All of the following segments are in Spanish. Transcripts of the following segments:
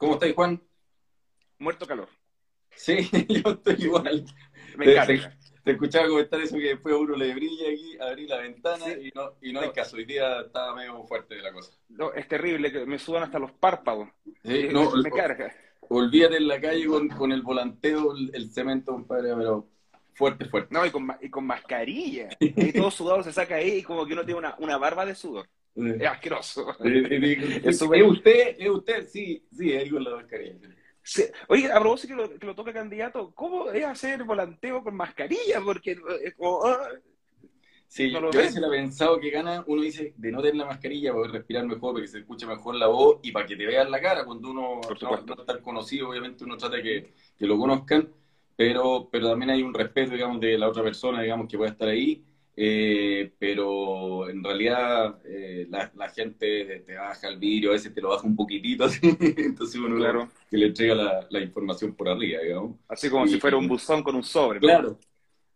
¿Cómo estáis, Juan? Muerto calor. Sí, yo estoy igual. Me Te- encanta. Te escuchaba comentar eso que después a uno le brilla aquí, abrí la ventana Sí. y no, y no hay caso. Hoy día estaba medio fuerte de la cosa. No, es terrible, que me sudan hasta los párpados. Sí, Eh, no, me carga. olvídate en la calle con, con el volanteo, el, el cemento, compadre, pero fuerte, fuerte. No, y con, y con mascarilla. Y todo sudado se saca ahí y como que uno tiene una, una barba de sudor. Es asqueroso. Eh, eh, eh, Es ¿Es súper- usted? ¿Es usted? Sí, sí, ahí con la mascarilla. Sí. Oye, a propósito que lo, que lo toca candidato, ¿cómo es hacer volanteo con mascarilla? Porque es como, ah, Sí, No yo a veces he pensado que gana, uno dice, de no tener la mascarilla para poder respirar mejor, para que se escuche mejor la voz y para que te vean la cara cuando uno no, no es tan conocido, obviamente uno trata que, que lo conozcan, pero, pero también hay un respeto, digamos, de la otra persona, digamos, que pueda estar ahí, eh, pero en realidad eh, la, la gente te baja el vidrio, a veces te lo baja un poquitito, así, entonces uno claro. que le entrega la, la información por arriba, digamos. Así como Y- si fuera un buzón con un sobre. ¿no? Claro.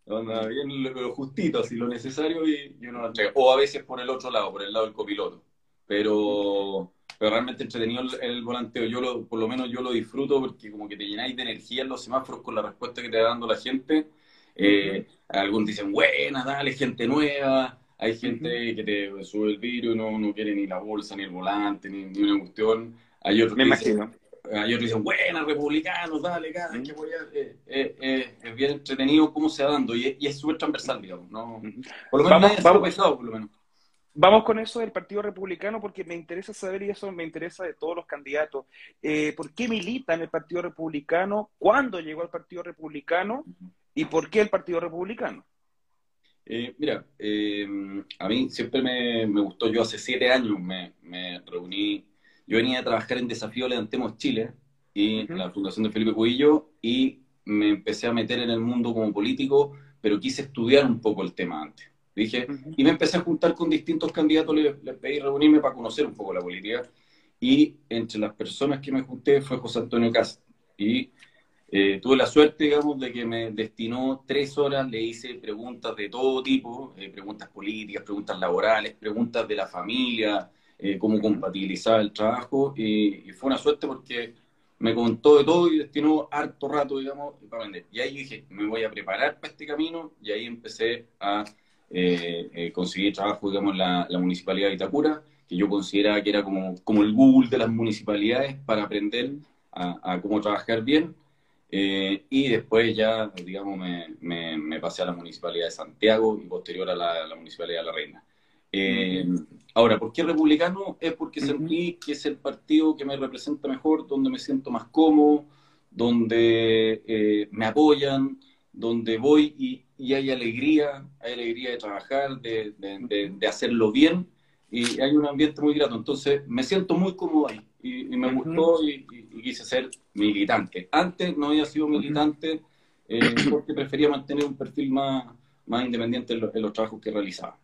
Onda, bien lo, lo justito, así lo necesario y, y uno lo entrega. O a veces por el otro lado, por el lado del copiloto. Pero, pero realmente entretenido el, el volanteo. Yo lo, por lo menos yo lo disfruto porque como que te llenáis de energía en los semáforos con la respuesta que te va dando la gente. Eh, algunos dicen, buena, dale, gente nueva. Hay gente que te sube el y no, no quiere ni la bolsa, ni el volante, ni, ni una cuestión. Hay otros Me que dicen, imagino. a ellos dicen, buena, republicanos, dale, cara, hay que eh, eh, es bien entretenido cómo se va dando y, es- y es súper transversal, digamos. ¿no? Por lo menos Vamos- nadie ha sido vamos. pesado, por lo menos. Vamos con eso del Partido Republicano porque me interesa saber, y eso me interesa de todos los candidatos, eh, ¿por qué milita en el Partido Republicano? ¿Cuándo llegó al Partido Republicano? ¿Y por qué el Partido Republicano? Eh, mira, eh, a mí siempre me, me gustó, yo hace siete años me, me reuní, yo venía a trabajar en Desafío Levantemos Chile y Ujú. la Fundación de Felipe Cuillo y me empecé a meter en el mundo como político, pero quise estudiar un poco el tema antes. Dije, Y me empecé a juntar con distintos candidatos, les, les pedí reunirme para conocer un poco la política. Y entre las personas que me junté fue José Antonio Cast. Y eh, tuve la suerte, digamos, de que me destinó tres horas, le hice preguntas de todo tipo, eh, preguntas políticas, preguntas laborales, preguntas de la familia, eh, cómo compatibilizar el trabajo. Y, y fue una suerte porque me contó de todo y destinó harto rato, digamos, para aprender. Y ahí dije, me voy a preparar para este camino y ahí empecé a conseguir trabajo, digamos, en la, la municipalidad de Itacura, que yo consideraba que era como, como el Google de las municipalidades para aprender a, a cómo trabajar bien. Eh, y después ya, digamos, me, me- me pasé a la municipalidad de Santiago y posterior a la, la municipalidad de La Reina. Eh, ahora, ¿por qué republicano? Es porque sentí que es el partido que me representa mejor, donde me siento más cómodo, donde eh, me apoyan, donde voy y, y hay alegría, hay alegría de trabajar, de, de- de- de hacerlo bien y hay un ambiente muy grato. Entonces me siento muy cómodo ahí y, y me gustó y, y- y quise ser militante. Antes no había sido militante eh, porque prefería mantener un perfil más, más independiente en, lo- en los trabajos que realizaba.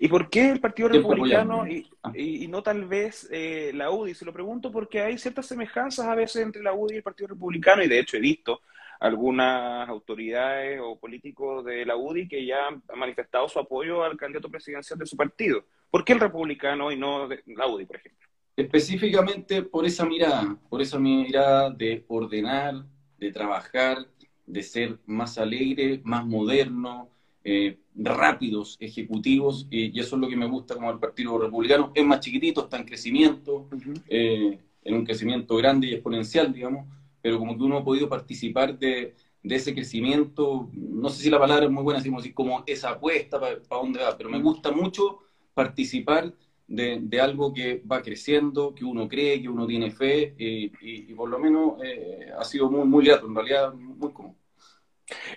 ¿Y por qué el Partido Siempre Republicano y, apoyando. y- y no tal vez eh, la UDI? Se lo pregunto porque hay ciertas semejanzas a veces entre la UDI y el Partido Republicano y de hecho he visto algunas autoridades o políticos de la UDI que ya han manifestado su apoyo al candidato presidencial de su partido. ¿Por qué el republicano y no de- la UDI, por ejemplo? Específicamente por esa mirada, por esa mirada de ordenar, de trabajar, de ser más alegre, más moderno, eh, rápidos, ejecutivos, y, y eso es lo que me gusta como el Partido Republicano. Es más chiquitito, está en crecimiento, eh, en un crecimiento grande y exponencial, digamos, pero como que uno ha podido participar de, de ese crecimiento, no sé si la palabra es muy buena, así como, esa apuesta para dónde va, pero me gusta mucho participar de, algo que va creciendo, que uno cree, que uno tiene fe, y, por lo menos eh, ha sido muy, muy grato, en realidad muy cómodo.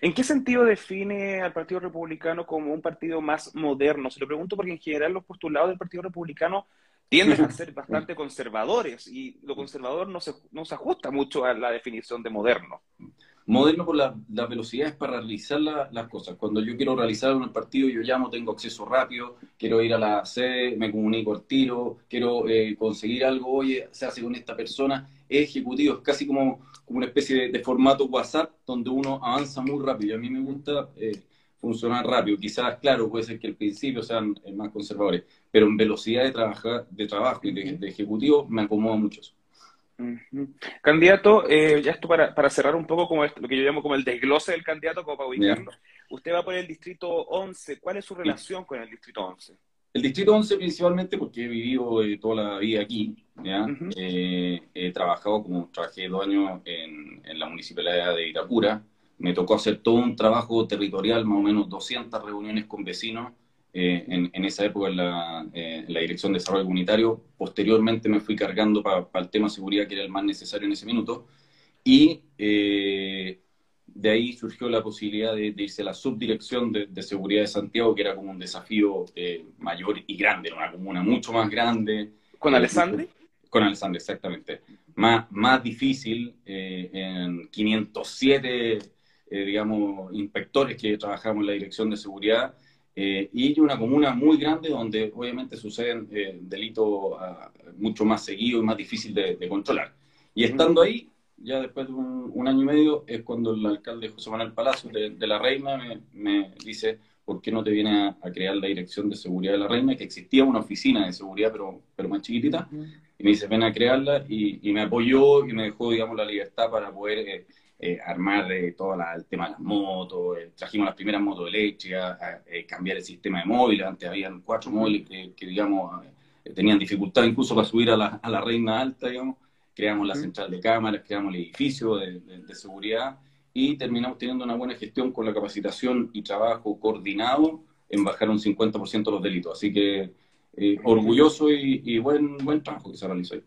¿En qué sentido define al Partido Republicano como un partido más moderno? Se lo pregunto porque en general los postulados del Partido Republicano tienden a ser bastante conservadores y lo conservador no se, no se ajusta mucho a la definición de moderno. Moderno por la- las velocidades para realizar la- las cosas. Cuando yo quiero realizar un partido, yo llamo, tengo acceso rápido, quiero ir a la sede, me comunico al tiro, quiero eh, conseguir algo, oye, se hace con esta persona, es ejecutivo, es casi como, como una especie de, de formato WhatsApp donde uno avanza muy rápido. Y a mí me gusta eh, funcionar rápido. Quizás, claro, puede ser que al principio sean eh, más conservadores, pero en velocidad de, trabajar, de trabajo y de, de ejecutivo me acomoda mucho eso. Candidato, eh, ya esto para, para, cerrar un poco como lo que yo llamo como el desglose del candidato, como para ubicarlo. Usted va por el distrito 11. ¿Cuál es su relación con el distrito 11? El distrito 11 principalmente porque he vivido eh, toda la vida aquí. ¿ya? Eh, he trabajado, como trabajé dos años en, en, la municipalidad de Itapura. Me tocó hacer todo un trabajo territorial, más o menos 200 reuniones con vecinos eh, en, esa época en la, eh, la, Dirección de Desarrollo Comunitario. Posteriormente me fui cargando para el tema seguridad, que era el más necesario en ese minuto. Y eh, de ahí surgió la posibilidad de, irse a la subdirección de, seguridad de Santiago, que era como un desafío mayor y grande, era una comuna mucho más grande. ¿Con Alessandri? Con Alessandri, exactamente. Más, más difícil, en 507, digamos, inspectores que trabajamos en la dirección de seguridad, eh, y una comuna muy grande donde obviamente suceden eh, delitos ah, mucho más seguidos y más difícil de, controlar. Y estando ahí, ya después de un, año y medio, es cuando el alcalde José Manuel Palacio de, La Reina me, dice, ¿por qué no te viene a, crear la Dirección de Seguridad de La Reina? Que existía una oficina de seguridad, pero, pero más chiquitita. Y me dice, ven a crearla y, y, me apoyó y me dejó, digamos, la libertad para poder... Eh, eh, armar eh, todo el tema de las motos, eh, trajimos las primeras motos eléctricas, cambiar el sistema de móviles, antes habían cuatro móviles que, digamos, tenían dificultad incluso para subir a la, a la reina alta, digamos, creamos la central de cámaras, creamos el edificio de, de seguridad y terminamos teniendo una buena gestión con la capacitación y trabajo coordinado en bajar un 50% los delitos. Así que eh, orgulloso y, buen, buen trabajo que se realizó ahí.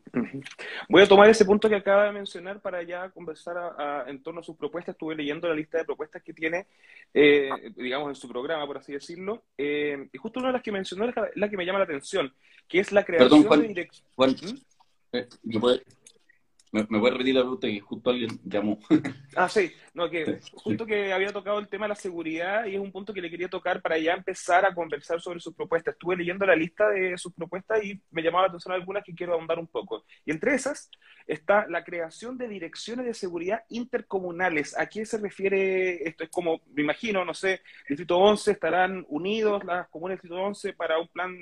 Voy a tomar ese punto que acaba de mencionar para ya conversar en torno a sus propuestas. Estuve leyendo la lista de propuestas que tiene, eh, digamos, en su programa, por así decirlo. Eh, y justo una de las que mencionó es la, que me llama la atención, que es la creación de dirección. ¿Mm? ¿Me, me puede repetir la pregunta que justo alguien llamó? ah, sí, no, que justo que había tocado el tema de la seguridad y es un punto que le quería tocar para ya empezar a conversar sobre sus propuestas. Estuve leyendo la lista de sus propuestas y me llamaba la atención algunas que quiero ahondar un poco. Y entre esas está la creación de direcciones de seguridad intercomunales. ¿A qué se refiere esto? Es como, me imagino, no sé, Distrito 11 estarán unidos las comunas del Distrito 11 para un plan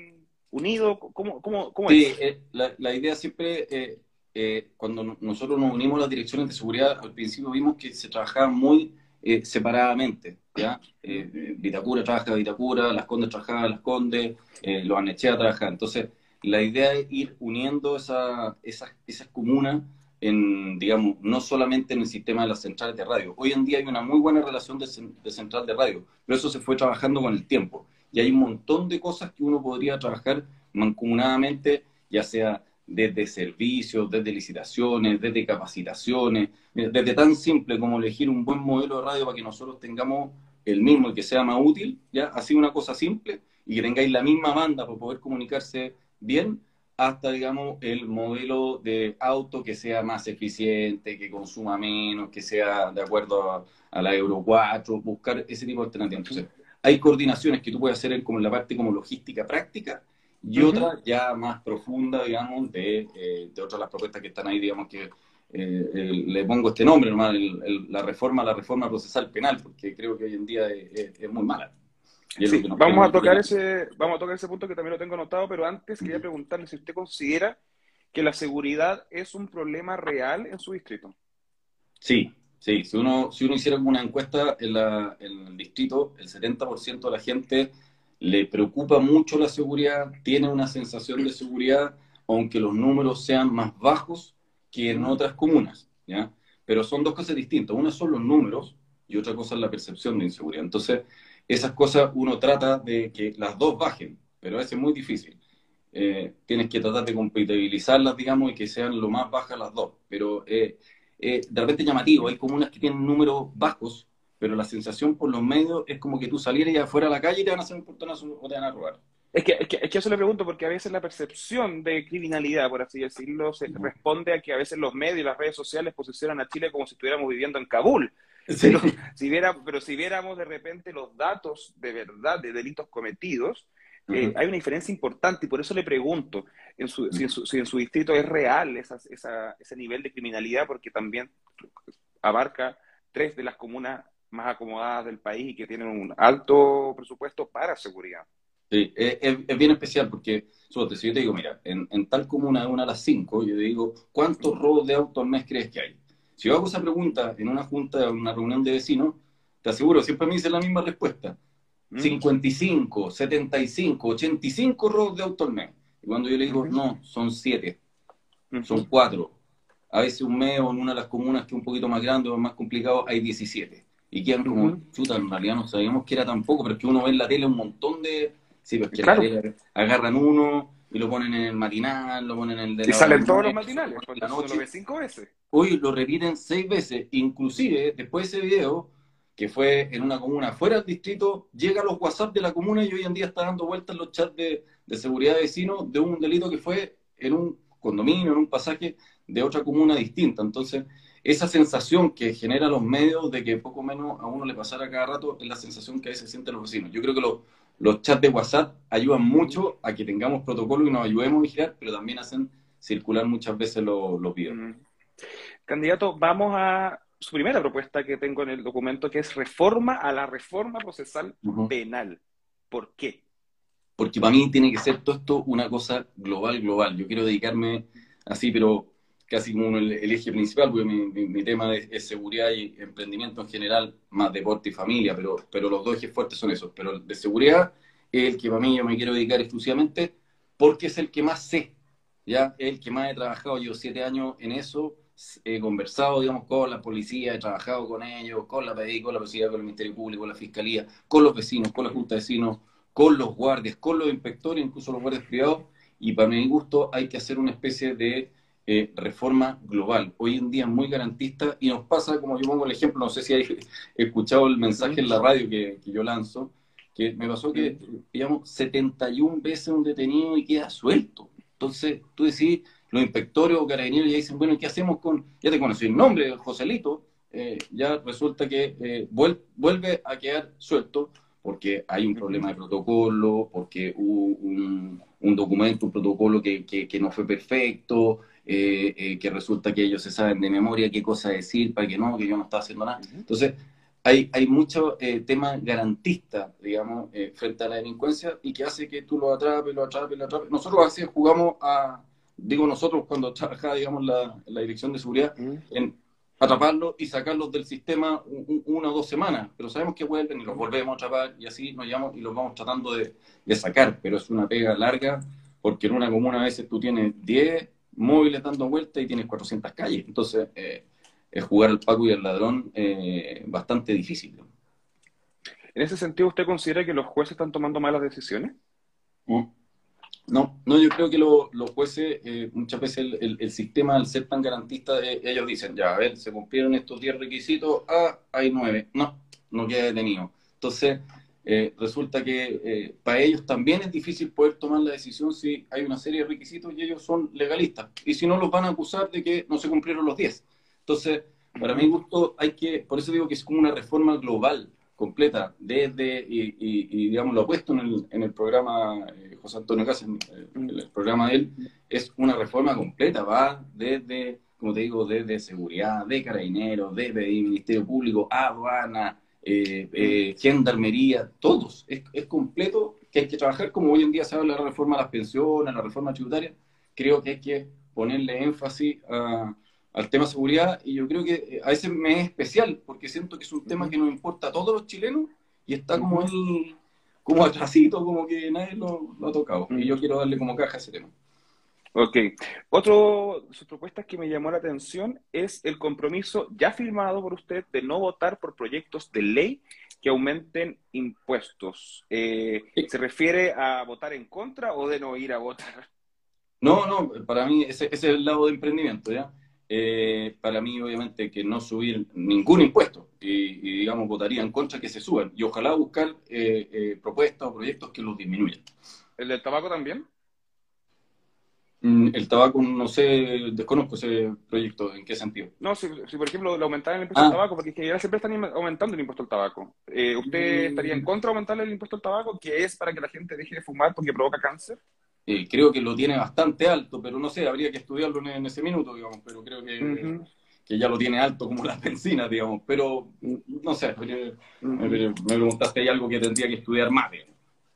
unido. ¿Cómo, cómo, cómo sí, eh, la, la, idea siempre... Eh, eh, cuando nosotros nos unimos las direcciones de seguridad, al principio vimos que se trabajaban muy eh, separadamente. ¿ya? Eh, Vitacura trabaja Vitacura, Las Condes trabajaban Las Condes, los Anechea trabajaban. Entonces, la idea es ir uniendo esa, esas, esas comunas en, digamos, no solamente en el sistema de las centrales de radio. Hoy en día hay una muy buena relación de, de, central de radio, pero eso se fue trabajando con el tiempo. Y hay un montón de cosas que uno podría trabajar mancomunadamente, ya sea desde servicios, desde licitaciones, desde capacitaciones, desde tan simple como elegir un buen modelo de radio para que nosotros tengamos el mismo y que sea más útil, ya así una cosa simple y que tengáis la misma banda para poder comunicarse bien, hasta digamos el modelo de auto que sea más eficiente, que consuma menos, que sea de acuerdo a, la Euro 4, buscar ese tipo de alternativas. Entonces, hay coordinaciones que tú puedes hacer como en la parte como logística práctica y otra ya más profunda, digamos, de, eh, de otras las propuestas que están ahí, digamos, que eh, le pongo este nombre nomás, la reforma, la reforma procesal penal, porque creo que hoy en día es, muy mala. vamos a tocar ese, vamos a tocar ese punto que también lo tengo anotado, pero antes quería preguntarle si usted considera que la seguridad es un problema real en su distrito. Sí, sí. Si uno, si uno hiciera una encuesta en, la, en el distrito, el 70% de la gente le preocupa mucho la seguridad, tiene una sensación de seguridad, aunque los números sean más bajos que en otras comunas, ¿ya? Pero son dos cosas distintas. Una son los números y otra cosa es la percepción de inseguridad. Entonces, esas cosas uno trata de que las dos bajen, pero a veces es muy difícil. Eh, tienes que tratar de compatibilizarlas, digamos, y que sean lo más bajas las dos. Pero eh, eh, de repente llamativo, hay comunas que tienen números bajos pero la sensación por los medios es como que tú salieras ya afuera a la calle y te van a hacer un portonazo o te van a robar. Es que, es que, es, que, eso le pregunto, porque a veces la percepción de criminalidad, por así decirlo, se responde a que a veces los medios y las redes sociales posicionan a Chile como si estuviéramos viviendo en Kabul. Pero, si viera, pero si viéramos de repente los datos de verdad de delitos cometidos, eh, hay una diferencia importante y por eso le pregunto en su, si, en su, si, en su, distrito es real esa, esa, ese nivel de criminalidad, porque también abarca tres de las comunas más acomodadas del país y que tienen un alto presupuesto para seguridad. Sí, es, bien especial porque, si yo te digo, mira, en, tal comuna de una a las cinco, yo digo, ¿cuántos robos de auto al mes crees que hay? Si yo hago esa pregunta en una junta, en una reunión de vecinos, te aseguro, siempre me dicen la misma respuesta. 55, 75, 85 robos de auto al mes. Y cuando yo le digo, no, son 7, son 4. A veces un mes o en una de las comunas que es un poquito más grande o más complicado hay 17. Y quedan como, chuta, en realidad no sabíamos que era tan poco, pero es que uno ve en la tele un montón de... Sí, pues que la tele agarran uno y lo ponen en el matinal, lo ponen en el de Y salen todos los matinales, la noche. lo ve cinco veces. Hoy lo repiten seis veces, inclusive después de ese video que fue en una comuna fuera del distrito, llega a los WhatsApp de la comuna y hoy en día está dando vueltas los chats de, seguridad de vecinos de un delito que fue en un condominio, en un pasaje de otra comuna distinta. Entonces, esa sensación que genera los medios de que poco menos a uno le pasara cada rato es la sensación que a veces sienten los vecinos. Yo creo que los chats de WhatsApp ayudan mucho a que tengamos protocolo y nos ayudemos a vigilar, pero también hacen circular muchas veces los, los videos. Candidato, vamos a su primera propuesta que tengo en el documento, que es reforma a la reforma procesal penal. ¿Por qué? Porque para mí tiene que ser todo esto una cosa global, global. Yo quiero dedicarme así, pero casi como el, eje principal, porque mi, tema es, seguridad y emprendimiento en general, más deporte y familia, pero, pero los dos ejes fuertes son esos. Pero el de seguridad es el que para mí yo me quiero dedicar exclusivamente porque es el que más sé, ¿ya? Es el que más he trabajado, yo siete años en eso, he conversado, digamos, con la policía, he trabajado con ellos, con la PDI, con la policía, con el Ministerio Público, con la Fiscalía, con los vecinos, con la Junta de Vecinos, con los guardias, con los inspectores, incluso los guardias privados, y para mi gusto hay que hacer una especie de eh, reforma global. Hoy en día es muy garantista y nos pasa, como yo pongo el ejemplo, no sé si hay escuchado el mensaje en la radio que, que yo lanzo, que me pasó que, digamos, 71 veces un detenido y queda suelto. Entonces, tú decís, los inspectores o carabineros ya dicen, bueno, ¿qué hacemos con, ya te conocí el nombre, Joselito, eh, ya resulta que eh, vuelve a quedar suelto porque hay un problema de protocolo, porque hubo un, documento, un protocolo que, que, no fue perfecto, eh, que resulta que ellos se saben de memoria qué cosa decir para que no, que yo no estaba haciendo nada. Entonces, hay, hay mucho tema garantista, digamos, frente a la delincuencia y que hace que tú lo atrapes, lo atrapes, lo atrapes. Nosotros así jugamos a, digo nosotros cuando trabajaba, digamos, la, la dirección de seguridad, en atraparlos y sacarlos del sistema una o dos semanas, pero sabemos que vuelven y los volvemos a atrapar y así nos llevamos y los vamos tratando de, sacar, pero es una pega larga porque en una comuna a veces tú tienes 10 móviles dando vueltas y tienes 400 calles, entonces eh, es jugar al Paco y al ladrón eh, bastante difícil. ¿En ese sentido usted considera que los jueces están tomando malas decisiones? ¿Mm? No, no, yo creo que los jueces, eh, muchas veces el, sistema, al ser tan garantista, eh, ellos dicen, ya, a ver, se cumplieron estos 10 requisitos, ah, hay 9, no, no queda detenido. Entonces, eh, resulta que para ellos también es difícil poder tomar la decisión si hay una serie de requisitos y ellos son legalistas. Y si no, los van a acusar de que no se cumplieron los 10. Entonces, para mi gusto, hay que, por eso digo que es como una reforma global completa, desde, y, y, digamos, lo puesto en el, en el programa eh, José Antonio Casas, en el, programa de él, es una reforma completa, va desde, como te digo, desde seguridad, de carabineros, de Ministerio Público, aduana, eh, eh, gendarmería, todos, es, es, completo, que hay que trabajar. Como hoy en día se habla de la reforma de las pensiones, la reforma tributaria, creo que hay que ponerle énfasis a al tema seguridad. Y yo creo que eh, a veces me es especial porque siento que es un tema que nos importa a todos los chilenos y está como el, como atrasito, como que nadie lo, ha tocado. Y yo quiero darle como caja a ese tema. Ok. Otro de sus propuestas que me llamó la atención es el compromiso ya firmado por usted de no votar por proyectos de ley que aumenten impuestos. Eh, ¿Se refiere a votar en contra o de no ir a votar? No, no, para mí ese, ese es el lado de emprendimiento, ¿ya? Eh, para mí, obviamente, que no subir ningún impuesto y, digamos, votaría en contra que se suban y ojalá buscar eh, eh, propuestas o proyectos que los disminuyan. ¿El del tabaco también? Mm, el tabaco, no sé, desconozco ese proyecto, ¿en qué sentido? No, si, por ejemplo lo aumentaran el impuesto al ah. tabaco, porque que ya siempre están aumentando el impuesto al tabaco. ¿Usted mm. estaría en contra de aumentarle el impuesto al tabaco, que es para que la gente deje de fumar porque provoca cáncer? Eh, creo que lo tiene bastante alto, pero no sé, habría que estudiarlo en, ese minuto, digamos, pero creo que, que, ya lo tiene alto como las bencinas, digamos, pero no sé, me, preguntaste, ¿hay algo que tendría que estudiar más?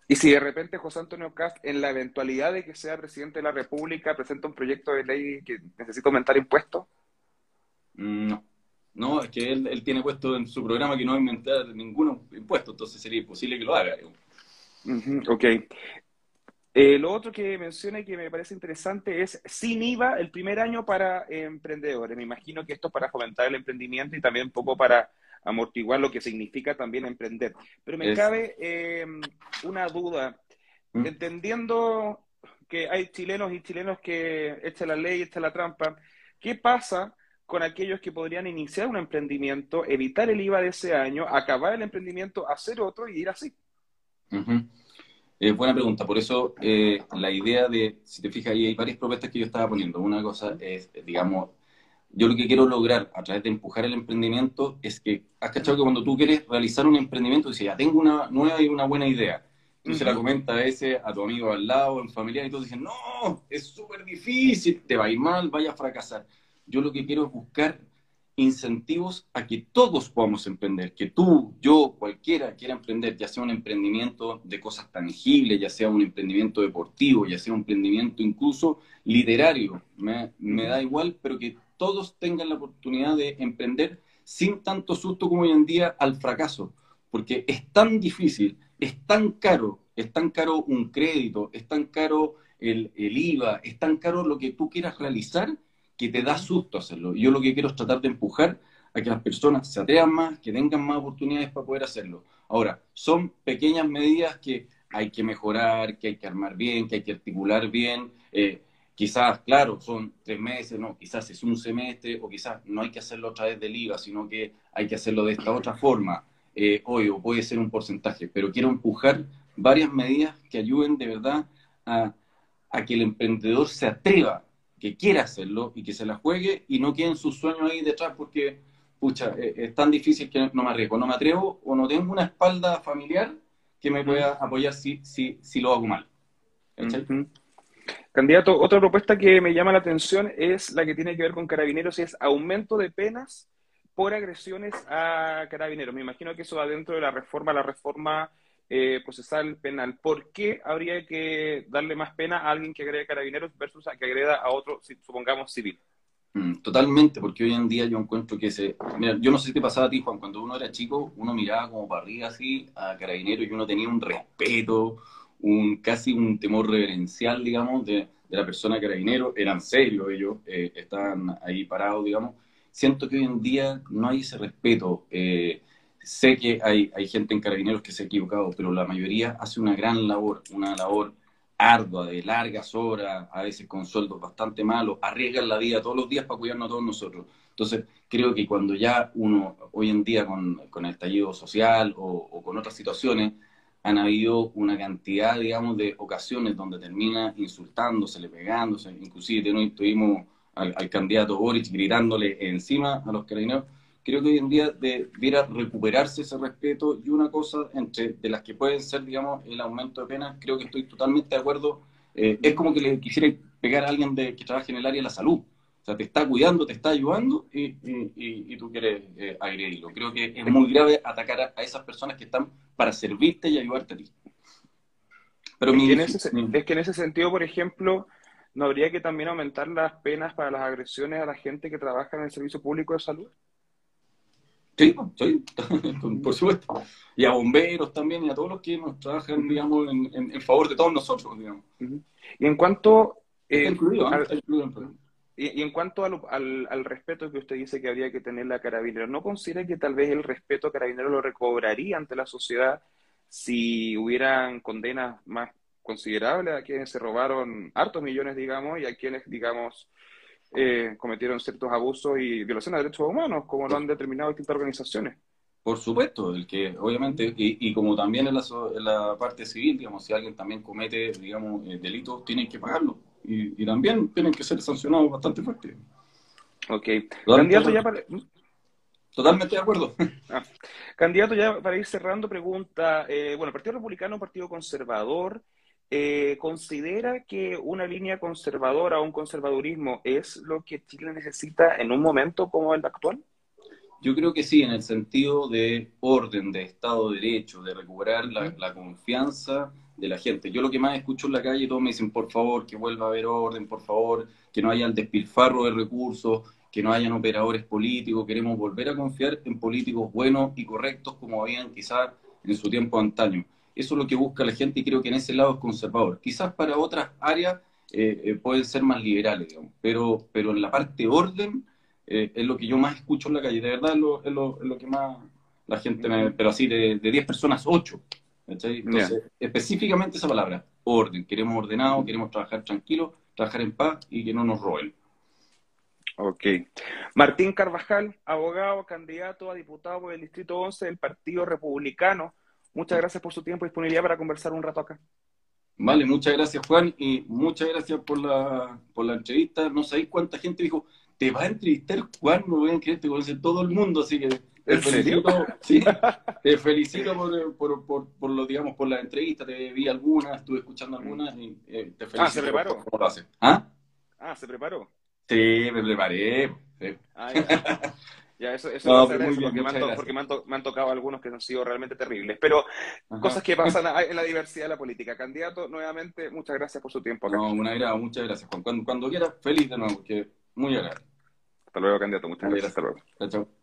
Y si de repente José Antonio Cast, en la eventualidad de que sea presidente de la República, presenta un proyecto de ley que necesita aumentar impuestos? Mm, no. No, es que él, tiene puesto en su programa que no va a inventar ningún impuesto, entonces sería imposible que lo haga. ok. Eh, lo otro que menciona y que me parece interesante es sin IVA el primer año para emprendedores. Me imagino que esto es para fomentar el emprendimiento y también un poco para amortiguar lo que significa también emprender. Pero me cabe eh, una duda. ¿Mm? Entendiendo que hay chilenos y chilenos que echan la ley, echan la trampa, ¿qué pasa con aquellos que podrían iniciar un emprendimiento, evitar el IVA de ese año, acabar el emprendimiento, hacer otro y ir así? buena pregunta. Por eso eh, la idea de, si te fijas, ahí hay varias propuestas que yo estaba poniendo. Una cosa es, digamos, yo lo que quiero lograr a través de empujar el emprendimiento es que, has cachado que cuando tú quieres realizar un emprendimiento, dices, ya tengo una nueva y una buena idea. Tú se la comentas a veces a tu amigo al lado, en familiar, y todos dicen, no, es súper difícil, te va a ir mal, vaya a fracasar. Yo lo que quiero es buscar incentivos a que todos podamos emprender, que tú, yo, cualquiera quiera emprender, ya sea un emprendimiento de cosas tangibles, ya sea un emprendimiento deportivo, ya sea un emprendimiento incluso literario, me, me da igual, pero que todos tengan la oportunidad de emprender sin tanto susto como hoy en día al fracaso, porque es tan difícil, es tan caro, es tan caro un crédito, es tan caro el, IVA, es tan caro lo que tú quieras realizar que te da susto hacerlo. Yo lo que quiero es tratar de empujar a que las personas se atrevan más, que tengan más oportunidades para poder hacerlo. Ahora, son pequeñas medidas que hay que mejorar, que hay que armar bien, que hay que articular bien. Eh, quizás, claro, son tres meses, no, quizás es un semestre, o quizás no hay que hacerlo otra vez del IVA, sino que hay que hacerlo de esta otra forma. Eh, hoy, o puede ser un porcentaje, pero quiero empujar varias medidas que ayuden de verdad a, a que el emprendedor se atreva que quiera hacerlo y que se la juegue y no queden sus sueños ahí detrás porque, pucha, eh, es tan difícil que no me arriesgo, no me atrevo o no tengo una espalda familiar que me pueda apoyar si, si, si lo hago mal. Candidato, otra propuesta que me llama la atención es la que tiene que ver con carabineros y es aumento de penas por agresiones a carabineros. Me imagino que eso va dentro de la reforma, la reforma eh, procesal penal. ¿Por qué habría que darle más pena a alguien que agrede carabineros versus a que agreda a otro, supongamos, civil? Mm, totalmente, porque hoy en día yo encuentro que se... Mira, yo no sé si te pasaba a ti, Juan, cuando uno era chico, uno miraba como para arriba así a carabineros y uno tenía un respeto, un casi un temor reverencial, digamos, de, la persona carabinero. Eran serios ellos, eh, estaban ahí parados, digamos. Siento que hoy en día no hay ese respeto. Eh, Sé que hay, hay gente en carabineros que se ha equivocado, pero la mayoría hace una gran labor, una labor ardua, de largas horas, a veces con sueldos bastante malos, arriesgan la vida todos los días para cuidarnos a todos nosotros. Entonces, creo que cuando ya uno, hoy en día con, con el estallido social o, con otras situaciones, han habido una cantidad, digamos, de ocasiones donde termina insultándose, pegándose, inclusive tuvimos al, al candidato Boric gritándole encima a los carabineros creo que hoy en día debiera recuperarse ese respeto y una cosa entre de las que pueden ser, digamos, el aumento de penas, creo que estoy totalmente de acuerdo. Eh, es como que le quisiera pegar a alguien de, que trabaje en el área de la salud. O sea, te está cuidando, te está ayudando y, y, tú quieres eh, agredirlo. Creo que es muy grave atacar a, esas personas que están para servirte y ayudarte a ti. Pero es, es que en ese sentido, por ejemplo, ¿no habría que también aumentar las penas para las agresiones a la gente que trabaja en el servicio público de salud? Sí, sí, por supuesto. Y a bomberos también y a todos los que nos trabajan, digamos, en, en, favor de todos nosotros, digamos. Y en cuanto... Eh, incluido, y, en cuanto al, al, respeto que usted dice que habría que tener la carabinero, ¿no considera que tal vez el respeto a carabinero lo recobraría ante la sociedad si hubieran condenas más considerables a quienes se robaron hartos millones, digamos, y a quienes, digamos, eh, cometieron ciertos abusos y violaciones de derechos humanos, como lo han determinado distintas organizaciones. Por supuesto, el que obviamente, y, como también en la, parte civil, digamos, si alguien también comete, digamos, eh, delitos, tienen que pagarlo. Y, también tienen que ser sancionados bastante fuerte. Ok. Candidato ya para... Totalmente de acuerdo. Ah. Candidato ya para ir cerrando, pregunta, eh, bueno, el Partido Republicano, un partido conservador, eh, ¿considera que una línea conservadora o un conservadurismo es lo que Chile necesita en un momento como el actual? Yo creo que sí, en el sentido de orden, de Estado de Derecho, de recuperar la, confianza de la gente. Yo lo que más escucho en la calle, todos me dicen, por favor, que vuelva a haber orden, por favor, que no haya el despilfarro de recursos, que no hayan operadores políticos, queremos volver a confiar en políticos buenos y correctos como habían quizás en su tiempo antaño. Eso es lo que busca la gente y creo que en ese lado es conservador. Quizás para otras áreas eh, eh, pueden ser más liberales, digamos, pero, pero en la parte orden eh, es lo que yo más escucho en la calle. De verdad es lo, es lo, es lo que más la gente me... Pero así, de 10 personas, 8 entonces, específicamente esa palabra, orden. Queremos ordenado, queremos trabajar tranquilo, trabajar en paz y que no nos roben. Ok. Martín Carvajal, abogado, candidato a diputado por el Distrito 11 del Partido Republicano. Muchas gracias por su tiempo y disponibilidad para conversar un rato acá. Vale, muchas gracias Juan y muchas gracias por la, por la entrevista. No sabéis cuánta gente dijo, te va a entrevistar Juan, no voy a creer, te conoce todo el mundo, así que te felicito, sí, te felicito por, por, por, por, lo, digamos, por la entrevista, te vi algunas, estuve escuchando algunas y eh, te felicito. Ah, ¿se preparó? Por, lo hace. ¿Ah? Ah, ¿se preparó? Sí, me preparé. Sí. Ah, ya. ya. eso, eso no, bien, porque, me han, porque me, han me han, tocado algunos que han sido realmente terribles. Pero Ajá. cosas que pasan en la diversidad de la política. Candidato, nuevamente, muchas gracias por su tiempo. Acá. No, un agrado, muchas gracias, Juan. Cuando, cuando quiera, feliz de nuevo, porque muy agradable. Hasta luego, candidato. Muchas gracias. gracias. Hasta luego. Chao, chao.